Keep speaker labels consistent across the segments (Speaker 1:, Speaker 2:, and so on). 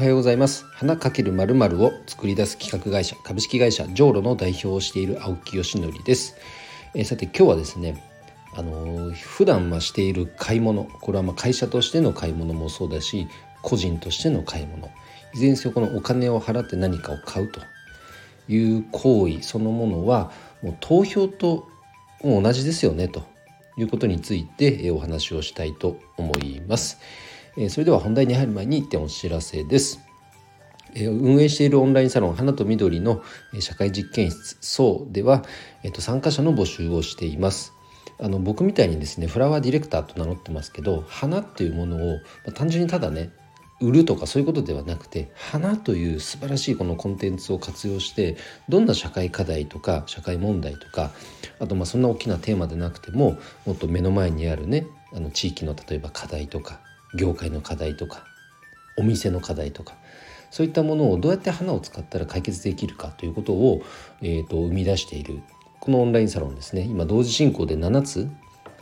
Speaker 1: はようございます。花かけるまるまるを作り出す企画会社株式会社ジョーロの代表をしている青木よしのりです、え、さて今日はですねあのー、普段ましている買い物これはま会社としての買い物もそうだし個人としての買い物。いずれにせよこのお金を払って何かを買うという行為そのものはもう投票と同じですよねということについてお話をしたいと思います。えそれでは本題に入る前に1点お知らせです。運営しているオンラインサロン花と緑の社会実験室そうでは、えっと、参加者の募集をしています。あの僕みたいにですねフラワーディレクターと名乗ってますけど花っていうものを、まあ、単純にただね売るとかそういうことではなくて花という素晴らしいこのコンテンツを活用してどんな社会課題とか社会問題とかあとまあそんな大きなテーマでなくてももっと目の前にあるねあの地域の例えば課題とか業界の課題とかお店の課題とかそういったものをどうやって花を使ったら解決できるかということを、えーと、生み出しているこのオンラインサロンですね今同時進行で7つ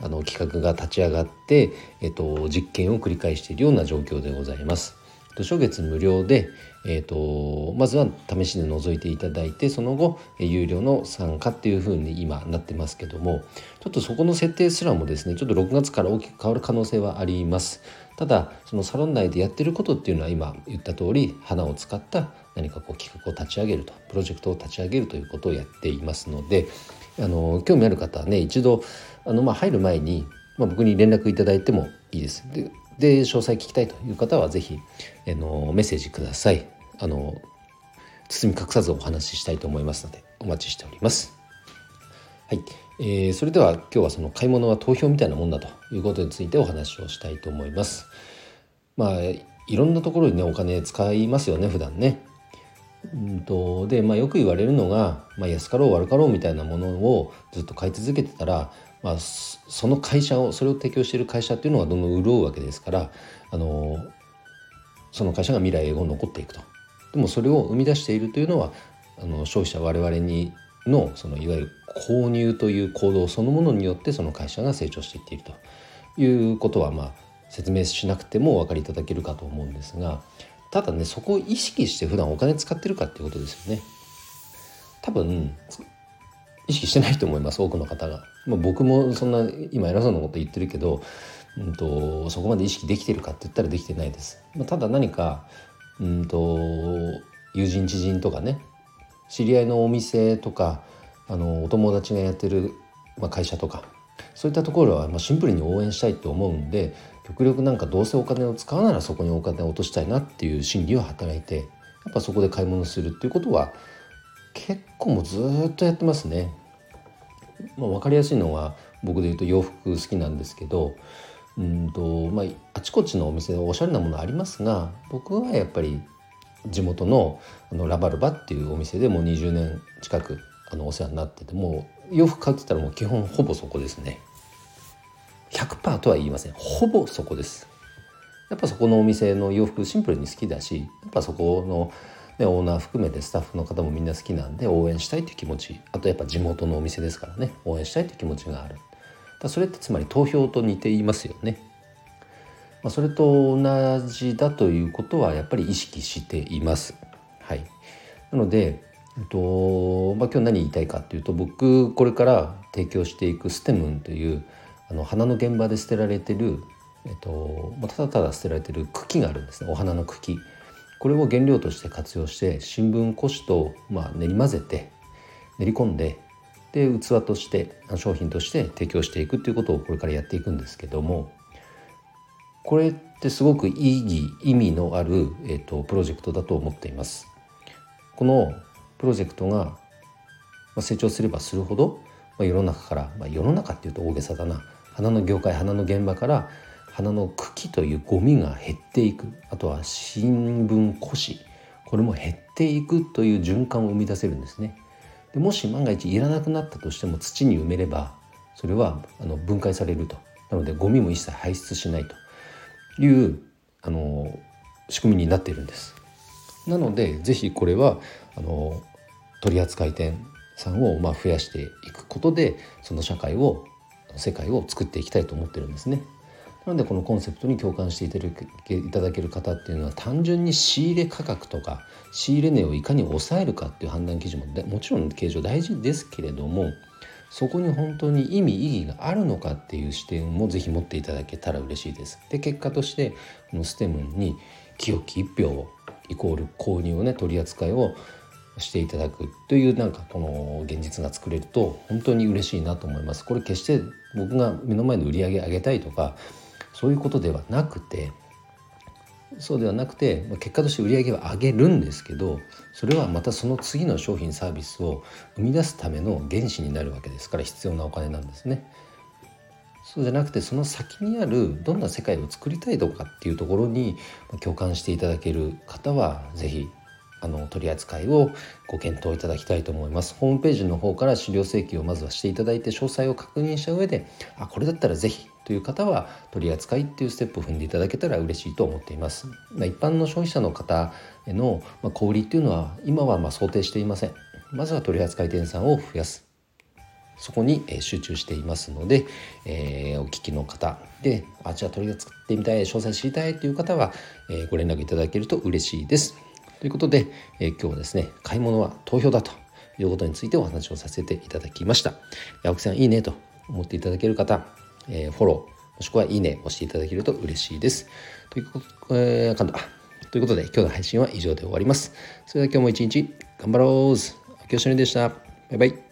Speaker 1: あの企画が立ち上がって、えーと実験を繰り返しているような状況でございます。初月無料で、えーと、まずは試しで覗いていただいてその後有料の参加っていう風に今なってますけどもちょっとそこの設定すらもですねちょっと6月から大きく変わる可能性はありますただそのサロン内でやってることっていうのは今言った通り花を使った何かこう企画を立ち上げるとプロジェクトを立ち上げるということをやっていますのであの興味ある方はね一度あの、まあ、入る前に、まあ、僕に連絡いただいてもいいです。でで詳細聞きたいという方は是非あのメッセージください。あの包み隠さずお話ししたいと思いますのでお待ちしております。はい、えー、それでは今日はその買い物は投票みたいなもんだということについてお話をしたいと思います。まあいろんなところにねお金使いますよね普段ね。うんとで、まあ、よく言われるのが、まあ、安かろう悪かろうみたいなものをずっと買い続けてたらまあ、その会社をそれを提供している会社っていうのがどんどん潤うわけですからあのその会社が未来永劫残っていくと。でもそれを生み出しているというのはあの消費者我々にのそのいわゆる購入という行動そのものによってその会社が成長していっているということはまあ説明しなくてもお分かりいただけるかと思うんですがただねそこを意識して普段お金使ってるかっていうことですよね。多分意識してないと思います多くの方が。まあ、僕もそんな今偉そうなこと言ってるけど、うんと、そこまで意識できてるかって言ったらできてないです。まあ、ただ何か、うんと、友人知人とかね知り合いのお店とかあのお友達がやってる、まあ、会社とかそういったところは、まあ、シンプルに応援したいと思うんで極力なんかどうせお金を使うならそこにお金を落としたいなっていう心理は働いてやっぱそこで買い物するっていうことは結構もうずっとやってますね。まあ、分かりやすいのは僕で言うと洋服好きなんですけどうんと、まあ、あちこちのお店でおしゃれなものありますが僕はやっぱり地元のあのラバルバっていうお店でもう20年近くあのお世話になっててもう洋服買ってたらもう基本ほぼそこですね。100%とは言いません。ほぼそこです。やっぱそこのお店の洋服シンプルに好きだしやっぱそこのでオーナー含めてスタッフの方もみんな好きなんで応援したいという気持ち。あとやっぱ地元のお店ですからね。応援したいという気持ちがある。だそれってつまり投票と似ていますよね、まあ、それと同じだということはやっぱり意識しています。はい。なのでえっとまあ、今日何言いたいかっていうと僕これから提供していくステムンというあの花の現場で捨てられてる、えっとま、ただただ捨てられてる茎があるんですね。お花の茎。これを原料として活用して新聞古紙とまあ練り混ぜて練り込んでで器として商品として提供していくっていうことをこれからやっていくんですけどもこれってすごく意義意味のある、えーと、プロジェクトだと思っています。このプロジェクトが成長すればするほど、まあ、世の中から、まあ、世の中っていうと大げさだな花の業界花の現場から花の茎というゴミが減っていくあとは新聞古紙これも減っていくという循環を生み出せるんですね。でもし万が一いらなくなったとしても土に埋めればそれはあの分解されるとなのでゴミも一切排出しないというあの仕組みになっているんです。なので是非これはあの取扱店さんをまあ増やしていくことでその社会を世界を作っていきたいと思ってるんですね。なのでこのコンセプトに共感していただける方っていうのは単純に仕入れ価格とか仕入れ値をいかに抑えるかっていう判断基準ももちろん形状大事ですけれどもそこに本当に意味意義があるのかっていう視点もぜひ持っていただけたら嬉しいです。で結果としてこのステムに清き一票をイコール購入をね取り扱いをしていただくというなんかこの現実が作れると本当に嬉しいなと思います。これ決して僕が目の前の売り上げ上げたいとかそういうことではなくてそうではなくて結果として売り上げは上げるんですけどそれはまたその次の商品サービスを生み出すための原資になるわけですから必要なお金なんですね。そうじゃなくてその先にあるどんな世界を作りたいとかっていうところに共感していただける方は是非あの取り扱いをご検討いただきたいと思いますホームページの方から資料請求をまずはしていただいて詳細を確認した上であこれだったら是非という方は取り扱いっていうステップを踏んでいただけたら嬉しいと思っています。まあ、一般の消費者の方への小売りっていうのは今はま想定していません。まずは取り扱い店さんを増やす。そこに集中していますので、えー、お聞きの方で、あ、じゃあ取り扱ってみたい、詳細知りたいという方は、えー、ご連絡いただけると嬉しいです。ということで、えー、今日はですね、買い物は投票だということについてお話をさせていただきました。青木さんいいねと思っていただける方、えー、フォロー、もしくはいいね押していただけると嬉しいです。ということ、えー、かんだ。ということで今日の配信は以上で終わります。それでは今日も一日頑張ろうおきよしのりでした。バイバイ。